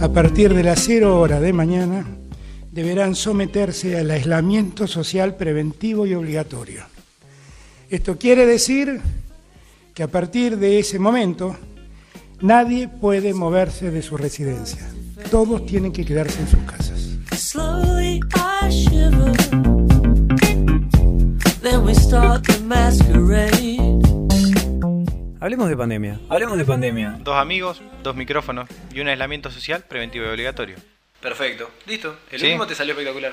A partir de las 0 horas de mañana deberán someterse al aislamiento social preventivo y obligatorio. Esto quiere decir que a partir de ese momento nadie puede moverse de su residencia. Todos tienen que quedarse en sus casas. Hablemos de pandemia. Hablemos de pandemia. Dos amigos, dos micrófonos y un aislamiento social preventivo y obligatorio. Perfecto. Listo. El Sí. último te salió espectacular.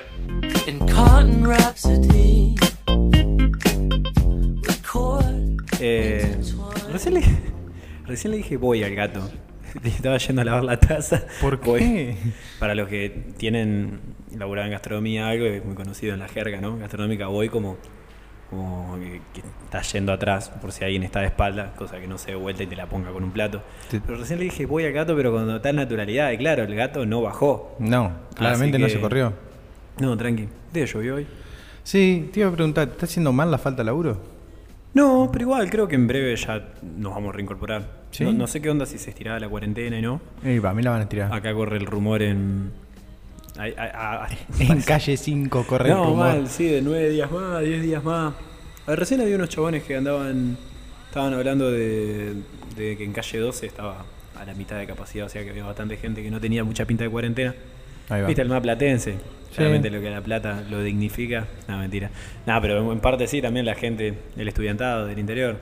Eh, recién, le, recién le dije voy al gato. Estaba yendo a lavar la taza. ¿Por Voy. qué? Para los que tienen laburado en gastronomía, algo que es muy conocido en la jerga, ¿no? Gastronómica, voy como, como que, que está yendo atrás por si alguien está de espalda, cosa que no se dé vuelta y te la ponga con un plato. Sí. Pero recién le dije voy al gato, pero con tal naturalidad. Y claro, el gato no bajó. No, claramente no se corrió. No, tranqui. ¿Te llovió hoy? Sí, te iba a preguntar, ¿te ¿está haciendo mal la falta de laburo? No, pero igual creo que en breve ya nos vamos a reincorporar. ¿Sí? No, no sé qué onda si se estiraba la cuarentena y no. Y para mí la van a tirar. Acá corre el rumor en. En calle 5 corre el no, rumor. mal, sí, de nueve días más, diez días más. Recién había unos chabones que andaban. Estaban hablando de, de que en calle 12 estaba a la mitad de capacidad, o sea que había bastante gente que no tenía mucha pinta de cuarentena. Ahí va. ¿Viste el más platense? Realmente lo que la plata lo dignifica. No, mentira. No, pero en parte sí, también la gente, el estudiantado del interior.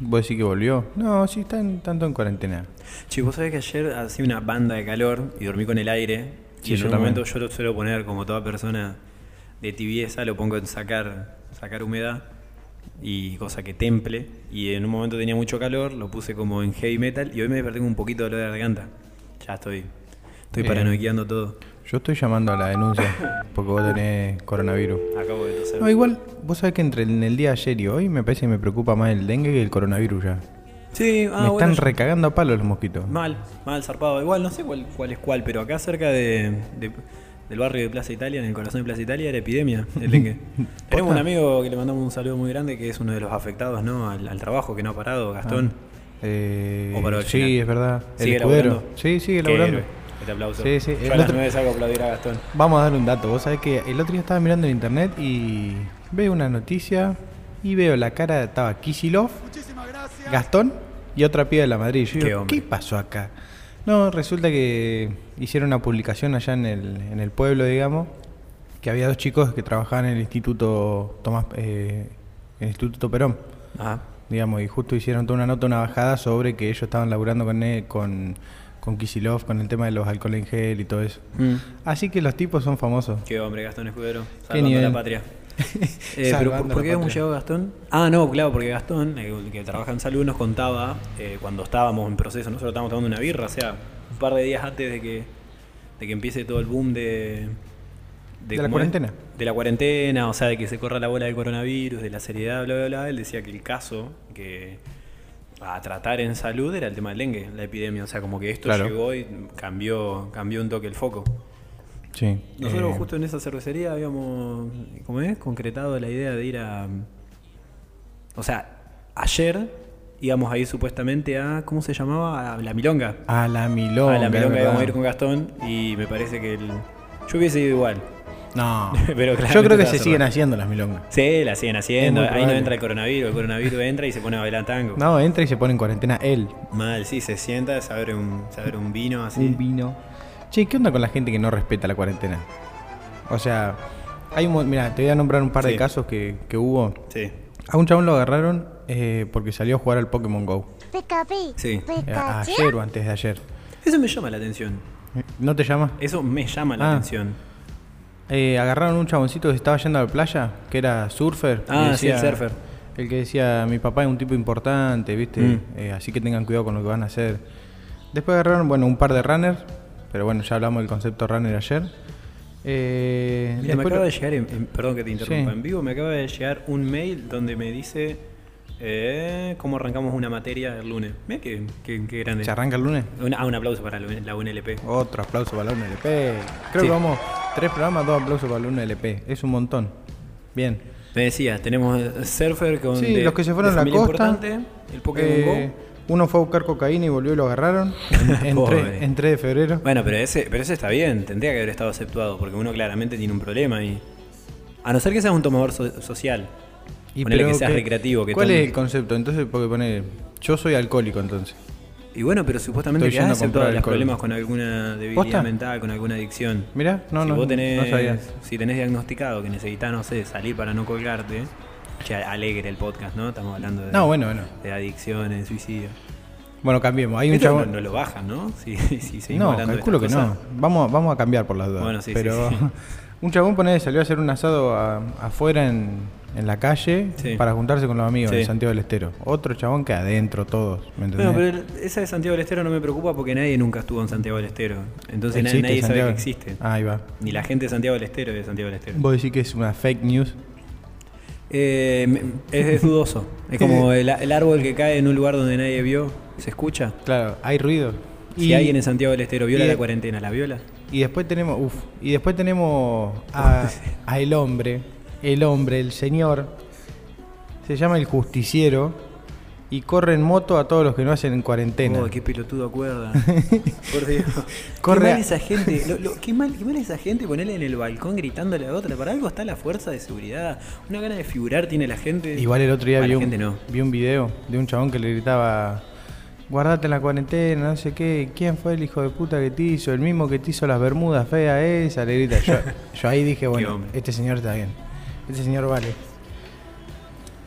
¿Vos decís que volvió? No, sí, están tanto en cuarentena. Che, vos sabés que ayer hacía una banda de calor y dormí con el aire. Sí, y en yo un también. momento yo lo suelo poner como toda persona de tibieza, lo pongo en sacar, sacar humedad y cosa que temple. Y en un momento tenía mucho calor, lo puse como en heavy metal y hoy me con un poquito de dolor de garganta. Ya estoy, estoy Bien. paranoiqueando todo. Yo estoy llamando a la denuncia porque vos tenés coronavirus. Acabo de toser. No, igual, vos sabés que entre el, el día de ayer y hoy me parece que me preocupa más el dengue que el coronavirus ya. Sí, ah, me bueno, están recagando a palos los mosquitos. Mal, mal, zarpado. Igual no sé cuál, cuál es cuál, pero acá cerca de, de- del barrio de Plaza Italia, en el corazón de Plaza Italia, era epidemia el dengue. Tenemos un amigo que le mandamos un saludo muy grande, que es uno de los afectados ¿no? al, al trabajo, que no ha parado, Gastón. Eh, O paró sí, final. es verdad. El ¿Sigue escudero. laburando? Sí, sigue laburando. Este aplauso. Sí, sí. Yo El a las otro- 9 salgo a aplaudir a Gastón. Vamos a dar un dato. Vos sabés que el otro día estaba mirando en internet y veo una noticia y veo la cara, estaba Kisilov, Gastón y otra piba de la Madrid. Yo digo. ¿qué pasó acá? No, resulta que hicieron una publicación allá en el, en el pueblo, digamos, que había dos chicos que trabajaban en el Instituto Tomás, eh, el Instituto Perón, Ajá. digamos, y justo hicieron toda una nota, una bajada sobre que ellos estaban laburando con él, con, con Kisilov, con el tema de los alcohol en gel y todo eso. Mm. Así que los tipos son famosos. Qué hombre, Gastón Escudero. Salvando la patria. Eh, pero ¿por, qué patria. llegado Gastón? Ah, no, claro, porque Gastón, eh, que trabaja en salud, nos contaba eh, cuando estábamos en proceso, nosotros estábamos tomando una birra, o sea, un par de días antes de que, de que empiece todo el boom de... De la cuarentena. De la cuarentena, o sea, de que se corra la bola del coronavirus, de la seriedad, bla, bla, bla. Él decía que el caso que a tratar en salud era el tema del dengue, la epidemia. O sea, como que esto Claro. llegó y cambió, cambió un toque el foco. Sí. Nosotros eh, justo en esa cervecería habíamos, ¿cómo es? Concretado la idea de ir a... O sea, ayer íbamos a ir supuestamente a, ¿cómo se llamaba? A La Milonga. A la milonga. a La Milonga íbamos a ir con Gastón y me parece que el... Yo hubiese ido igual. No. Pero Yo creo que se siguen haciendo las milongas. Sí, la siguen haciendo. Ahí no entra el coronavirus. El coronavirus entra y se pone a bailar tango. No, entra y se pone en cuarentena él. Mal, sí, se sienta, se abre un, se abre un vino así. Un vino. Che, ¿qué onda con la gente que no respeta la cuarentena? O sea, hay un. Mira, te voy a nombrar un par Sí. de casos que, que hubo. Sí. A un chabón lo agarraron eh, porque salió a jugar al Pokémon Go. Sí. Eh, ayer o antes de ayer. Eso me llama la atención. ¿No te llama? Eso me llama la Ah. atención. Eh, agarraron un chaboncito que estaba yendo a la playa, que era surfer. Ah, sí, el surfer. El que decía, mi papá es un tipo importante, ¿viste? Mm. Eh, así que tengan cuidado con lo que van a hacer. Después agarraron, bueno, un par de runners, pero bueno, ya hablamos del concepto runner ayer. Eh, Mira, me acaba lo- de llegar, en- en- perdón que te interrumpa, Sí. en vivo me acaba de llegar un mail donde me dice eh, cómo arrancamos una materia el lunes. Mira qué, qué, qué grande. ¿Se arranca el lunes? Una- ah, un aplauso para la UNLP. Otro aplauso para la UNLP. Creo Sí. que vamos, tres programas, dos aplausos para la UNLP. Es un montón. Bien. Me decías, tenemos Surfer con Sí, de- los que se fueron a la costa. importante, el Pokémon Eh, uno fue a buscar cocaína y volvió y lo agarraron en, en, Pobre. tre- en 3 de febrero. Bueno, pero ese, pero ese está bien, tendría que haber estado aceptado, porque uno claramente tiene un problema y. A no ser que seas un tomador so- social. ponele que seas ¿qué- recreativo. Que ¿Cuál tome- es el concepto? Entonces, porque pone, yo soy alcohólico entonces. Y bueno, pero supuestamente yendo a aceptado los problemas con alguna debilidad ¿Posta? mental, con alguna adicción. Mirá, no, si no, vos tenés, no sabía. si tenés diagnosticado que necesitas, no sé, salir para no colgarte, que alegre el podcast, ¿no? Estamos hablando de, No, bueno, bueno. de adicciones, suicidio. Bueno, cambiemos. Hay un Esto chabón. no, no lo bajan, ¿no? Si, si seguimos No, hablando de calculo que estas no. Vamos, vamos a cambiar por las dudas. Bueno, sí, sí, Pero sí. un chabón pone, salió a hacer un asado a- afuera en, en la calle Sí. para juntarse con los amigos Sí. en Santiago del Estero. Otro chabón que adentro todos, ¿me entendés? Bueno, pero esa de Santiago del Estero no me preocupa porque nadie nunca estuvo en Santiago del Estero. Entonces na- ¿Existe nadie sabe que existe. Ah, ahí va. Ni la gente de Santiago del Estero es de Santiago del Estero. Vos decís que es una fake news. Eh, es, es dudoso. Es como el, el árbol que cae en un lugar donde nadie vio. ¿Se escucha? Claro, hay ruido. Si alguien en Santiago del Estero viola y- la cuarentena, ¿la viola? Y después tenemos, uf, y después tenemos a, a el hombre, el hombre, el señor, se llama el justiciero y corre en moto a todos los que no hacen en cuarentena. Oh, qué pelotudo acuerda. Por Dios. Corre qué a- mal esa gente. Lo- lo- qué, mal, qué mal esa gente ponerle en el balcón gritándole a otra. Para algo está la fuerza de seguridad. Una gana de figurar tiene la gente. Igual el otro día vi un, no. vi un video de un chabón que le gritaba, guardate en la cuarentena, no sé qué, ¿quién fue el hijo de puta que te hizo? El mismo que te hizo las bermudas feas esa, le grita. Yo, yo ahí dije, bueno, este señor está bien, este señor vale.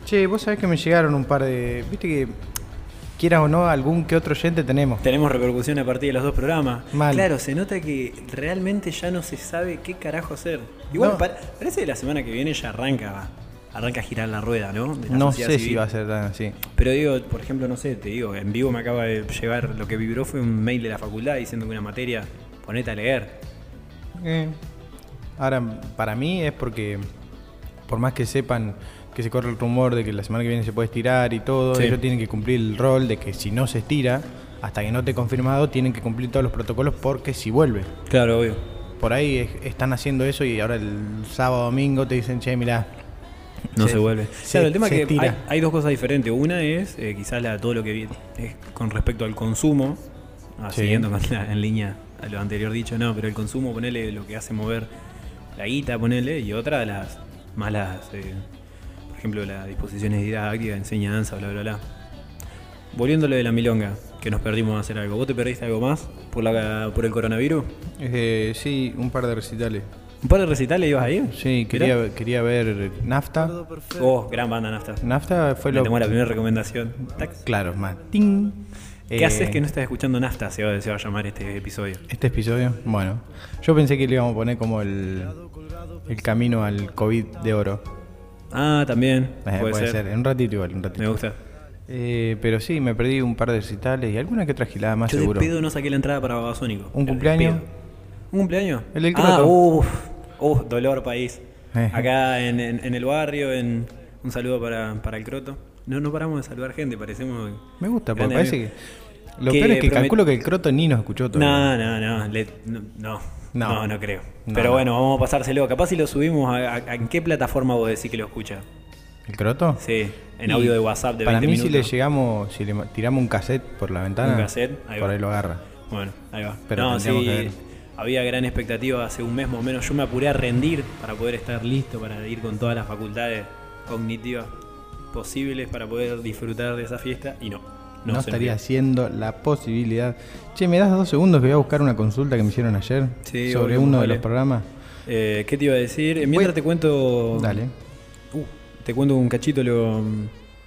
Che, vos sabés que me llegaron un par de, viste que, quieras o no, algún que otro oyente tenemos. Tenemos repercusión a partir de los dos programas. Mal. Claro, se nota que realmente ya no se sabe qué carajo hacer. Igual No. parece que la semana que viene ya arranca, arranca a girar la rueda, ¿no? De la No sé civil. si va a ser tan así. Pero digo, por ejemplo, no sé, te digo, en vivo me acaba de llegar, lo que vibró fue un mail de la facultad diciendo que una materia, ponete a leer. Eh, Ahora, para mí es porque, por más que sepan que se corre el rumor de que la semana que viene se puede estirar y todo, Sí. ellos tienen que cumplir el rol de que si no se estira, hasta que no esté confirmado, tienen que cumplir todos los protocolos porque si vuelve. Claro, obvio. Por ahí es- están haciendo eso y ahora el sábado domingo te dicen, che, mirá. No se, vuelve. se- claro, el tema es que hay, hay dos cosas diferentes. Una es eh, quizás la, todo lo que vi- es con respecto al consumo, ah, Sí. siguiendo con la- en línea a lo anterior dicho, no, pero el consumo, ponele lo que hace mover la guita, ponele, y otra de las malas, eh, por ejemplo, las disposiciones didácticas, enseñanza, bla, bla, bla. Volviendo a lo de la milonga, que nos perdimos a hacer algo. ¿Vos te perdiste algo más por, la, por el coronavirus? Eh, sí, un par de recitales. ¿Un par de recitales ibas ahí? Sí, quería, quería ver Nafta. Oh, gran banda nafta. Nafta fue Le lo... tomó la primera recomendación. Claro, ting. ¿Qué Eh, haces que no estás escuchando Nafta? Se va, se va a llamar este episodio. Este episodio, bueno, yo pensé que le íbamos a poner como el, el camino al COVID de oro. Ah, también. Eh, puede, ser. en un ratito igual, un ratito. Me gusta. Eh, pero sí, me perdí un par de recitales y alguna que otra gilada más Yo seguro. de pedo no saqué la entrada para Babasónico. ¿Un cumpleaños? ¿Un cumpleaños? El del Ah, Croto. uff. Uf, dolor país. Eh. Acá en, en- en el barrio, en un saludo para, para el Croto. No, no paramos de saludar gente, parecemos... Me gusta, porque parece amigos. que... Lo Que peor es que promet- calculo que el croto ni nos escuchó todo. No, no, no, le- no, no, No. no, no creo. No, Pero no. bueno, vamos a pasárselo. Capaz si lo subimos, a, a- ¿en qué plataforma vos decís que lo escucha? ¿El croto? Sí, en Y audio de WhatsApp de Para 20 mí minutos. si le llegamos, si le ma- tiramos un cassette por la ventana, Un cassette, ahí por va. ahí lo agarra. Bueno, ahí va. Pero no, tendríamos sí, que ver. había gran expectativa hace un mes más o menos. Yo me apuré a rendir para poder estar listo, para ir con todas las facultades cognitivas posibles para poder disfrutar de esa fiesta y no. No, estaría haciendo la posibilidad. Che, ¿me das dos segundos que voy a buscar una consulta que me hicieron ayer Sí, sobre obvio, uno de los programas? Eh, ¿Qué te iba a decir? Eh, Mientras Voy- te cuento. Dale. Uh, te cuento un cachito lo.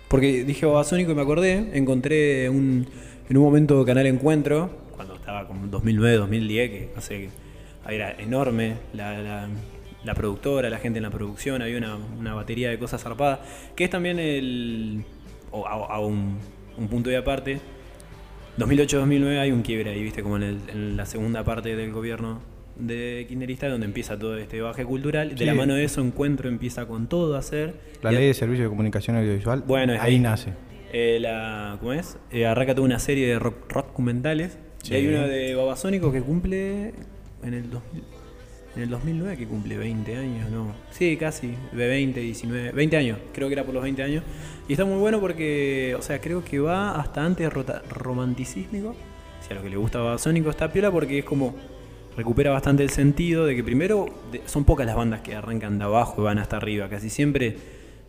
Porque dije Babasónico y me acordé. Encontré un, en un momento Canal Encuentro, cuando estaba como 2009, 2010, que no sé, era enorme la, la- la productora, la gente en la producción, había una, una batería de cosas zarpadas, que es también el. o a, a un, un punto de aparte. 2008-2009 hay un quiebre ahí, viste, como en, el- en la segunda parte del gobierno de Kirchnerista, donde empieza todo este baje cultural. De Sí. la mano de eso, Encuentro empieza con todo a hacer. La Y- ley de servicio de comunicación audiovisual. Bueno, ahí ahí. nace. eh, la, ¿Cómo es? Eh, arranca toda una serie de rock, documentales. Sí. Y hay uno de Babasónico que cumple en el 2000. En el 2009 que cumple 20 años, ¿no? Sí, casi, de 20, 19, 20 años, creo que era por los 20 años. Y está muy bueno porque, o sea, creo que va hasta antes romanticísmico. Si a lo que le gusta a Babasónico está piola porque es como recupera bastante el sentido de que primero son pocas las bandas que arrancan de abajo y van hasta arriba. Casi siempre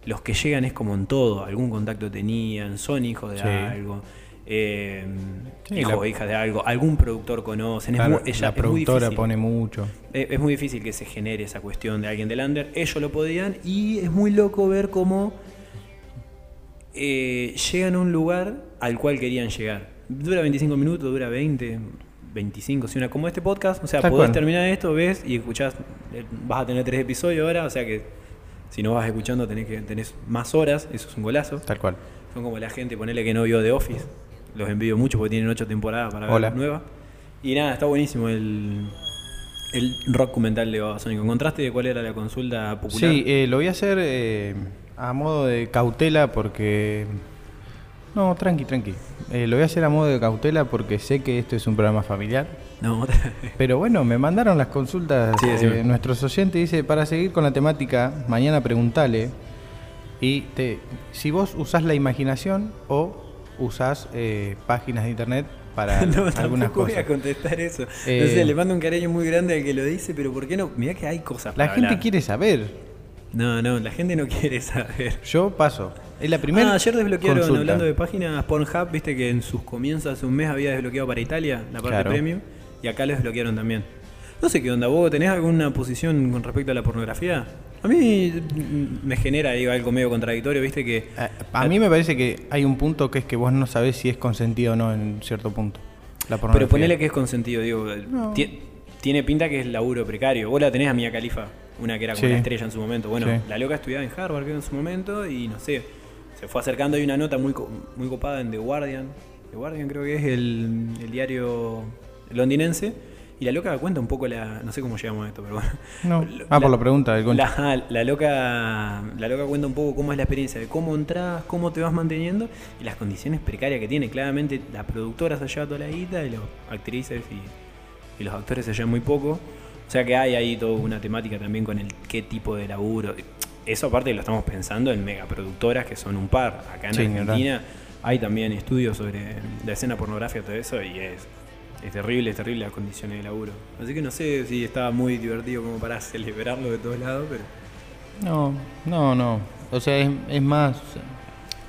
los que llegan es como en todo. Algún contacto tenían, son hijos de Sí. algo. Eh, Sí, hijos la- o hijas de algo, algún productor conocen, es muy- ella- la es muy productora pone mucho. Es, es muy difícil que se genere esa cuestión de alguien del under. Ellos lo podían y es muy loco ver cómo eh, llegan a un lugar al cual querían llegar. Dura 25 minutos, dura 20, 25, si una como este podcast. O sea, Tal podés cual. terminar esto, ves y escuchás. eh, Vas a tener tres episodios ahora, o sea que si no vas escuchando tenés, que, tenés más horas, eso es un golazo. Tal cual. Son como la gente, ponele que no vio The Office. Los envío mucho porque tienen ocho temporadas para Hola. ver nueva. Y nada, está buenísimo el, el rock documental de Babasónico. ¿Encontraste cuál era la consulta popular? Sí, eh, lo voy a hacer eh, a modo de cautela porque... No, tranqui, tranqui. Eh, lo voy a hacer a modo de cautela porque sé que esto es un programa familiar. No, otra vez. Pero bueno, me mandaron las consultas Sí, decime. nuestros oyentes. Dice, para seguir con la temática, mañana preguntale. Y te, si vos usás la imaginación o usás eh, páginas de internet para no, algunas tampoco voy cosas. a contestar eso. Eh, sé, le mando un cariño muy grande al que lo dice, pero ¿por qué no? Mirá que hay cosas La para gente hablar. quiere saber. No, no, la gente no quiere saber. Yo paso. Es la primera. ah, ayer desbloquearon, consulta. hablando de páginas, Pornhub, viste que en sus comienzos hace un mes había desbloqueado para Italia la parte Claro. premium y acá lo desbloquearon también. No sé qué onda, ¿vos tenés alguna posición con respecto a la pornografía? A mí mm, me genera digo, algo medio contradictorio, viste que... A, a mí me parece que hay un punto que es que vos no sabés si es consentido o no en cierto punto. La Pero ponele que es consentido, digo. No. ti- Tiene pinta que es laburo precario. Vos la tenés a Mia Califa, una que era como Sí. la estrella en su momento. Bueno, Sí. la loca estudiaba en Harvard creo, en su momento y no sé, se fue acercando. Hay una nota muy, muy copada en The Guardian. The Guardian creo que es el, el diario londinense. Y la loca cuenta un poco la. No sé cómo llegamos a esto, pero bueno. No. Ah, por la pregunta del concha. La, ah, la loca la loca cuenta un poco cómo es la experiencia de cómo entras, cómo te vas manteniendo y las condiciones precarias que tiene. Claramente la productora se lleva toda la guita y las actrices y, y los actores se llevan muy poco. O sea que hay ahí toda una temática también con el qué tipo de laburo. Eso aparte lo estamos pensando en megaproductoras que son un par. Acá en Sí, Argentina hay también estudios sobre la escena pornográfica y todo eso y es, es terrible, es terrible las condiciones de laburo. Así que no sé si estaba muy divertido como para celebrarlo de todos lados, pero... No, no, no. O sea, es, es más.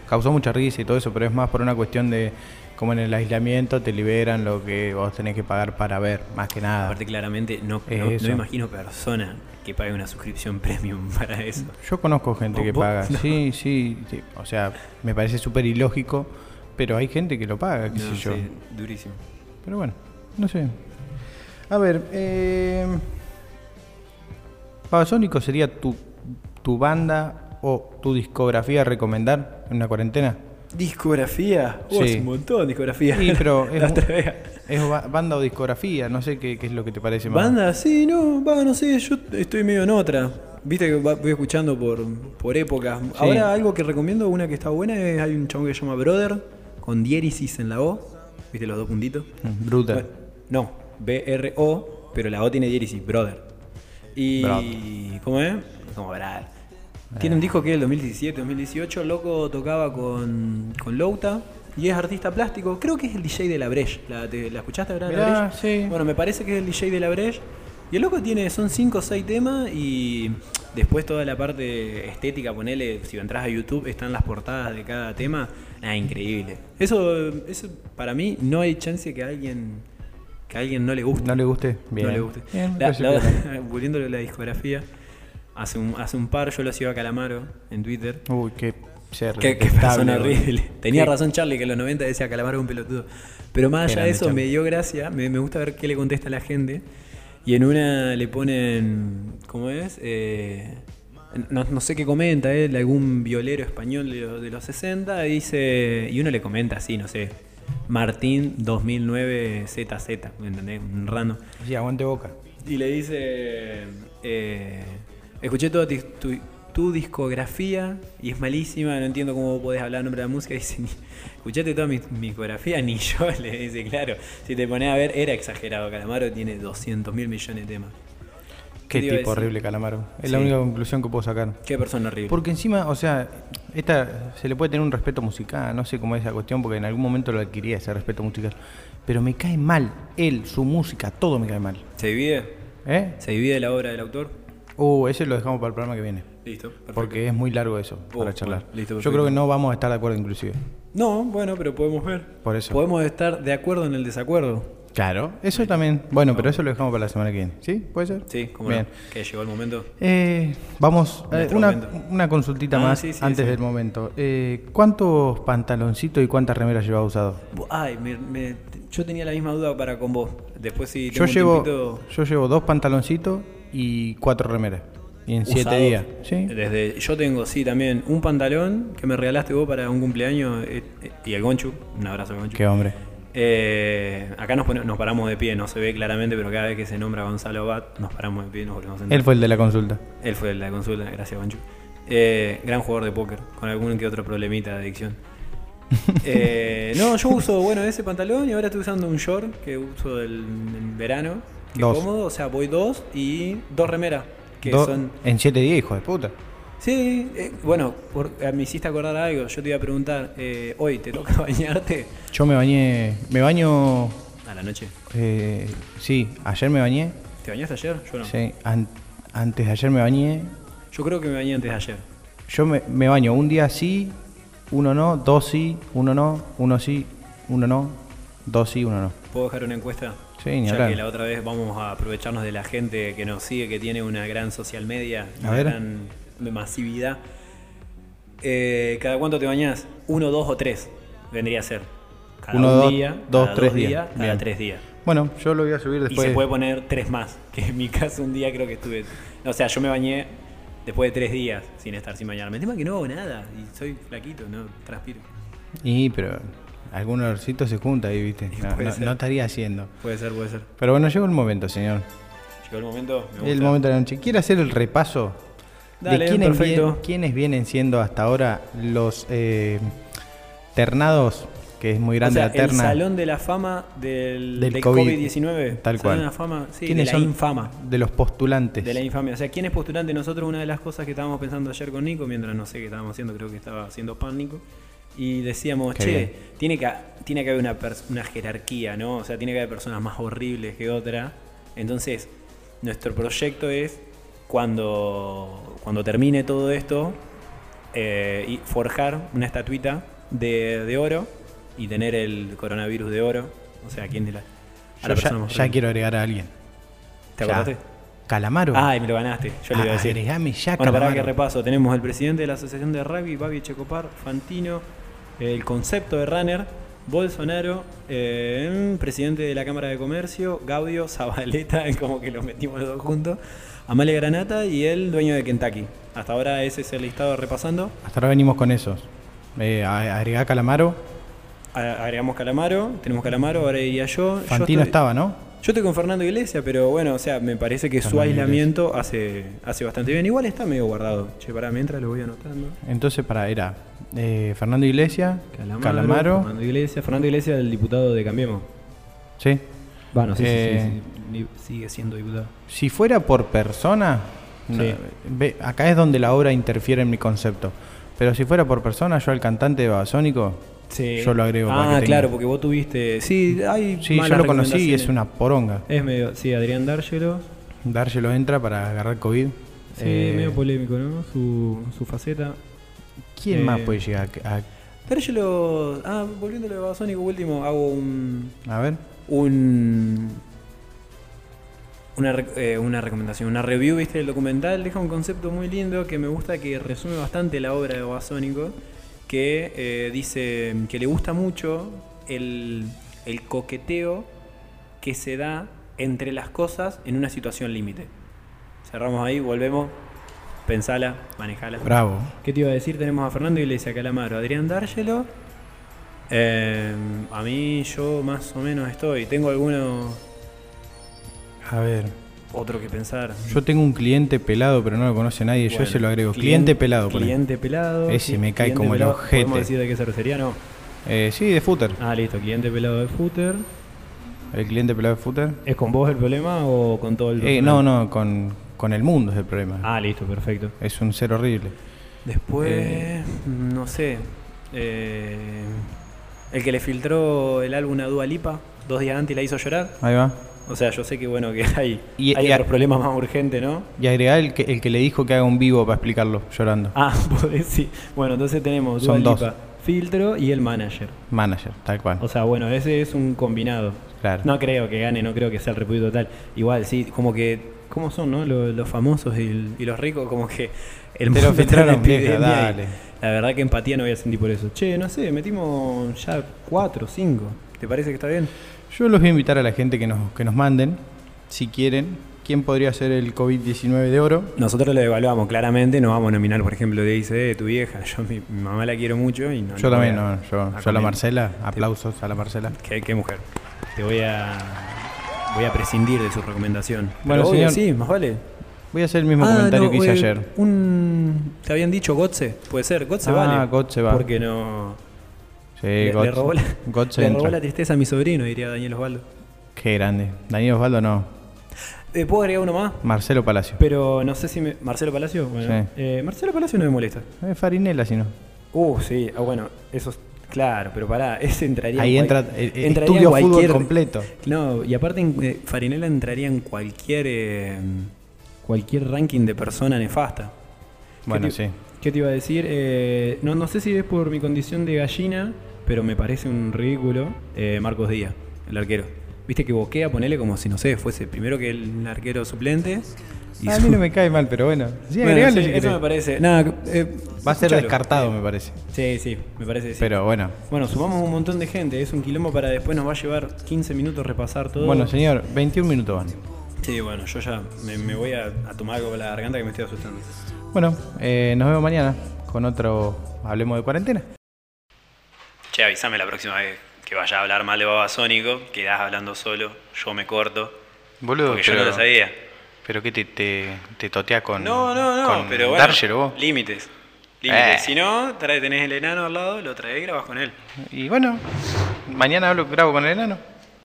Causó mucha risa y todo eso, pero es más por una cuestión de. Como en el aislamiento te liberan lo que vos tenés que pagar para ver, más que nada. Aparte, claramente, no, no, no imagino persona que pague una suscripción premium para eso. Yo conozco gente ¿Vos- que vos? paga. No. Sí, sí, sí. O sea, me parece súper ilógico, pero hay gente que lo paga, qué No, sé yo. sí, durísimo. Pero bueno, no sé. A ver, eh. Babasónico sería tu, tu banda o tu discografía a recomendar en una cuarentena. ¿Discografía? Sí. Oh, es un montón discografía. Sí, pero es La mu- otra vez. ¿Es ba- banda o discografía? No sé qué, qué es lo que te parece más. Banda, sí, no, va, no sé, yo estoy medio en otra. Viste que voy escuchando por, por épocas. Ahora algo que recomiendo, una que está buena, es hay un chabón que se llama Brother, con diéresis en la O. ¿Viste los dos puntitos? Mm, Bruta. Bueno, no, B-R-O, pero la O tiene diéresis, Brother. Y. Brother. ¿Cómo es? Como Brother. Tiene un disco que es el 2017, 2018. Loco tocaba con, con Louta y es artista plástico. Creo que es el DJ de La Breche. ¿La, te- ¿la escuchaste La Mirá, Breche? sí. Bueno, me parece que es el DJ de La Breche. Y el loco tiene, son 5 o 6 temas y después toda la parte estética, ponele, si entras a YouTube, están las portadas de cada tema. Nada, increíble. Eso, eso para mí no hay chance que a alguien, que a alguien no le guste. ¿No le guste? Bien. No le guste. Bien, La- la- volviéndole a la discografía, hace un, hace un par yo lo sigo a Calamaro en Twitter. Uy, qué ser Qué, qué persona horrible. Tenía Qué- razón Charlie que en los 90 decía Calamaro es un pelotudo. Pero más allá Grande, de eso Charlie. me dio gracia, me, me gusta ver qué le contesta la gente. Y en una le ponen, ¿cómo es? Eh, no, no sé qué comenta él, algún violero español de los, de los 60, dice, y uno le comenta así, no sé, Martín 2009 ZZ, ¿me entendés? Un random. Sí, aguante boca. Y le dice, eh, escuché toda tu, tu discografía y es malísima, no entiendo cómo podés hablar en nombre de la música. Dice, ni- escuchaste toda mi, mi discografía, ni yo, le dice, claro, si te pones a ver, era exagerado, Calamaro tiene 200 mil millones de temas. Qué tipo decir? horrible Calamaro. Es Sí. la única conclusión que puedo sacar. Qué persona horrible. Porque encima, o sea, esta se le puede tener un respeto musical, no sé cómo es esa cuestión, porque en algún momento lo adquiría ese respeto musical. Pero me cae mal, él, su música, todo me cae mal. ¿Se divide? ¿Eh? ¿Se divide la obra del autor? Uh, ese lo dejamos para el programa que viene. Listo, perfecto. Porque es muy largo eso Oh, para charlar. listo, Yo creo que no vamos a estar de acuerdo inclusive. No, bueno, pero podemos ver. Por eso. Podemos estar de acuerdo en el desacuerdo. Claro, eso también. Bueno, pero eso lo dejamos para la semana que viene. ¿Sí? ¿Puede ser? Sí, como Bien. Que llegó el momento. Eh, vamos, eh, una, momento. una consultita Ah, más sí, sí, antes sí. del momento. Eh, ¿Cuántos pantaloncitos y cuántas remeras llevaba usado? Ay, me- me- yo tenía la misma duda para con vos. Después si Yo tengo un llevo, tiempito yo llevo dos pantaloncitos y cuatro remeras. Y en siete usados. días. ¿Sí? Desde, yo tengo, sí, también un pantalón que me regalaste vos para un cumpleaños eh, eh, y el Gonchu. Un abrazo, Gonchu. Qué hombre. Eh, acá nos, pone- nos paramos de pie, no se ve claramente, pero cada vez que se nombra Gonzalo Bat, nos paramos de pie y nos volvemos a sentar. Él fue el de la consulta. Él fue el de la consulta, gracias Banchu. Eh, gran jugador de póker, con algún que otro problemita de adicción. No, yo uso, bueno, ese pantalón y ahora estoy usando un short que uso del, en verano. Que Dos. cómodo, o sea, voy dos y dos remeras. Que Do- son. En siete días, hijo de puta. Sí, eh, bueno, por- eh, me hiciste acordar algo. Yo te iba a preguntar, eh, hoy te toca bañarte Yo me bañé. Me baño. a la noche. eh, sí, ayer me bañé. ¿Te bañaste ayer? Yo no. Sí, an- antes de ayer me bañé. Yo creo que me bañé antes de ayer. Yo me, me baño un día sí, uno no, dos sí, uno no, uno sí, uno no, dos sí, uno no. ¿Puedo dejar una encuesta? Sí, ni ya hablar. que la otra vez vamos a aprovecharnos de la gente que nos sigue, que tiene una gran social media, A una ver. gran masividad. Eh, ¿Cada cuánto te bañás? ¿Uno, dos o tres? Vendría a ser. Cada Uno, un dos, día, dos, cada tres dos días. cada Bien. tres días. Bueno, yo lo voy a subir Y después. se puede poner tres más, que en mi caso un día creo que estuve... O sea, yo me bañé después de tres días sin estar sin bañarme. El tema es que no hago nada y soy flaquito, no transpiro. Y, pero algún olorcito se junta ahí, viste. No, no- no estaría haciendo. Puede ser, puede ser. Pero bueno, llegó el momento, señor. Llegó el momento. me El gusta. momento de la noche. ¿Quiere hacer el repaso Dale, de quiénes, bien- quiénes vienen siendo hasta ahora los eh, ternados? Que es muy grande o sea, la terna. El salón de la fama del, Del del COVID. COVID-19. Tal Salón cual. de la fama, sí, de ¿Quiénes la son? infama. De los postulantes. De la infamia. O sea, ¿quién es postulante? Nosotros, una de las cosas que estábamos pensando ayer con Nico, mientras no sé qué estábamos haciendo, creo que estaba haciendo pan Nico, y decíamos, Qué che, bien. tiene que, tiene que haber una, una jerarquía, ¿no? O sea, tiene que haber personas más horribles que otra. Entonces, nuestro proyecto es, cuando, cuando termine todo esto, eh, y forjar una estatuita de, de oro y tener el coronavirus de oro. O sea, ¿quién de la, a ya, más quiero agregar a alguien. ¿Te Ya. acordaste? Calamaro. Ay, me lo ganaste. Yo le iba a Ah, decir. agregame ya, Bueno, para Calamaro. que repaso. Tenemos el presidente de la Asociación de Rugby, Babi Checopar, Fantino, el concepto de runner, Bolsonaro, eh, presidente de la Cámara de Comercio, Gaudio, Zabaleta, como que los metimos los dos juntos, Amalia Granata y el dueño de Kentucky. Hasta ahora ese es el listado repasando. Hasta ahora venimos con esos. Eh, agregá Calamaro. A- Agregamos Calamaro, tenemos Calamaro, ahora iría yo. Yo Fantino estoy- estaba, ¿no? Yo estoy con Fernando Iglesias, pero bueno, o sea, me parece que su aislamiento hace, hace bastante bien. Igual está medio guardado. Che, para mientras lo voy anotando. Entonces, para, era eh, Fernando Iglesias, Calamaro, Calamaro. Fernando Iglesias. Fernando Iglesias, el diputado de Cambiemos. Sí. Bueno, sí, Eh, sí, sí, sí, sigue siendo diputado. Si fuera por persona, no, ve, acá es donde la obra interfiere en mi concepto. Pero si fuera por persona, yo al cantante de Babasónico, Yo lo agrego para Ah, que tenga- claro, porque vos tuviste. Sí, hay. sí, yo lo conocí y es una poronga. Es medio. Sí, Adrián Dárgelo. Dárselo entra para agarrar COVID. Sí, Eh, medio polémico, ¿no? Su, su faceta. ¿Quién eh, más puede llegar a, Dárgelo. Ah, volviendo a lo de Babasónico, último, hago un. a ver? un una, eh, una recomendación, una review, viste, del documental, deja un concepto muy lindo que me gusta, que resume bastante la obra de Babasónico, que eh, dice que le gusta mucho el, el coqueteo que se da entre las cosas en una situación límite. Cerramos ahí, volvemos, pensala, manejala. Bravo. ¿Qué te iba a decir? Tenemos a Fernando Iglesias, Calamaro, Adrián Dárgelo. Eh, a mí yo más o menos estoy. Tengo alguno A ver. otro que pensar. Yo tengo un cliente pelado, pero no lo conoce nadie. yo ese lo agrego. clien- Cliente, pelado. Cliente pelado. Ese me cae cliente como el pelado. ojete. ¿Podemos decir de qué cervecería? No. Eh, sí, de footer. Ah, listo. Cliente pelado de footer. El cliente pelado de footer. ¿Es con vos el problema o con todo el Eh, no, no, con, con el mundo es el problema. Ah, listo, perfecto. Es un ser horrible. Después, Eh. no sé. eh, el que le filtró el álbum a Dua Lipa dos días antes y la hizo llorar. Ahí va. O sea, yo sé que bueno que hay, Y- hay y a- otros problemas más urgentes, ¿no? Y agregar el que, el que le dijo que haga un vivo para explicarlo, llorando. Ah, podés, sí. Bueno, entonces tenemos Dua Son dos. Lipa, filtro y el manager. Manager, tal cual. O sea, bueno, ese es un combinado. Claro. No creo que gane, no creo que sea el repudio total. Igual, sí, como que, ¿cómo son, no? Los, los famosos y, los ricos, como que el Te mundo está en epidemia dale. La verdad que empatía no voy a sentir por eso. Che, no sé, metimos ya cuatro, cinco. ¿Te parece que está bien? Yo los voy a invitar a la gente que nos, que nos manden, si quieren, quién podría ser el COVID-19 de oro. Nosotros lo evaluamos claramente, no vamos a nominar, por ejemplo, de dice de tu vieja. Yo mi, mi mamá la quiero mucho y no yo también, no, yo, a yo a la. Marcela, aplausos a la Marcela. ¿Qué, qué mujer? Te voy a voy a prescindir de su recomendación. Bueno, Pero obvio, señor. sí, más vale. Voy a hacer el mismo Ah, comentario no, que hice eh, ayer. Un, ¿Te habían dicho Gotze? Puede ser, Gotze Ah, vale. Gotze va. Porque no. Sí, le, le robó, la, le entra. robó la tristeza a mi sobrino, diría Daniel Osvaldo. Qué grande. Daniel Osvaldo no. Eh, ¿Puedo agregar uno más? Marcelo Palacio. Pero no sé si me. ¿Marcelo Palacio? Bueno, Sí. eh, Marcelo Palacio no me molesta. Es Farinela, si no. Uh, sí, ah, bueno, eso es. Claro, pero pará, ese entraría Ahí en entra eh, eh, entraría estudio en fútbol completo. No, y aparte eh, Farinella entraría en cualquier eh, cualquier ranking de persona nefasta. Bueno, ¿Qué sí. ¿Qué te iba a decir? Eh, no, no sé si es por mi condición de gallina, pero me parece un ridículo Marcos Díaz, el arquero. Viste que boquea, ponele como si, no sé, fuese primero que el arquero suplente. Y A su- mí no me cae mal, pero bueno. Sí, Bueno, agregale sí, si eso me parece. Nada, eh, Va a ser escuchalo. descartado, me parece. Sí, sí, me parece sí. Pero bueno. Bueno, sumamos un montón de gente, es un quilombo para después nos va a llevar 15 minutos repasar todo. Bueno, señor, 21 minutos van. Sí, bueno, yo ya me, me voy a, a tomar algo con la garganta que me estoy asustando. Bueno, eh, nos vemos mañana con otro Hablemos de Cuarentena. Che, avísame la próxima vez que vaya a hablar mal de Babasónico, quedás hablando solo, yo me corto. Boludo, porque yo pero, no lo sabía. Pero que te, te, te totea con. No, no, no, con pero bueno. Darger, vos. Límites. Límites. Eh. Si no, trae, tenés el enano al lado, lo traes y grabas con él. Y bueno, mañana hablo, grabo con el enano.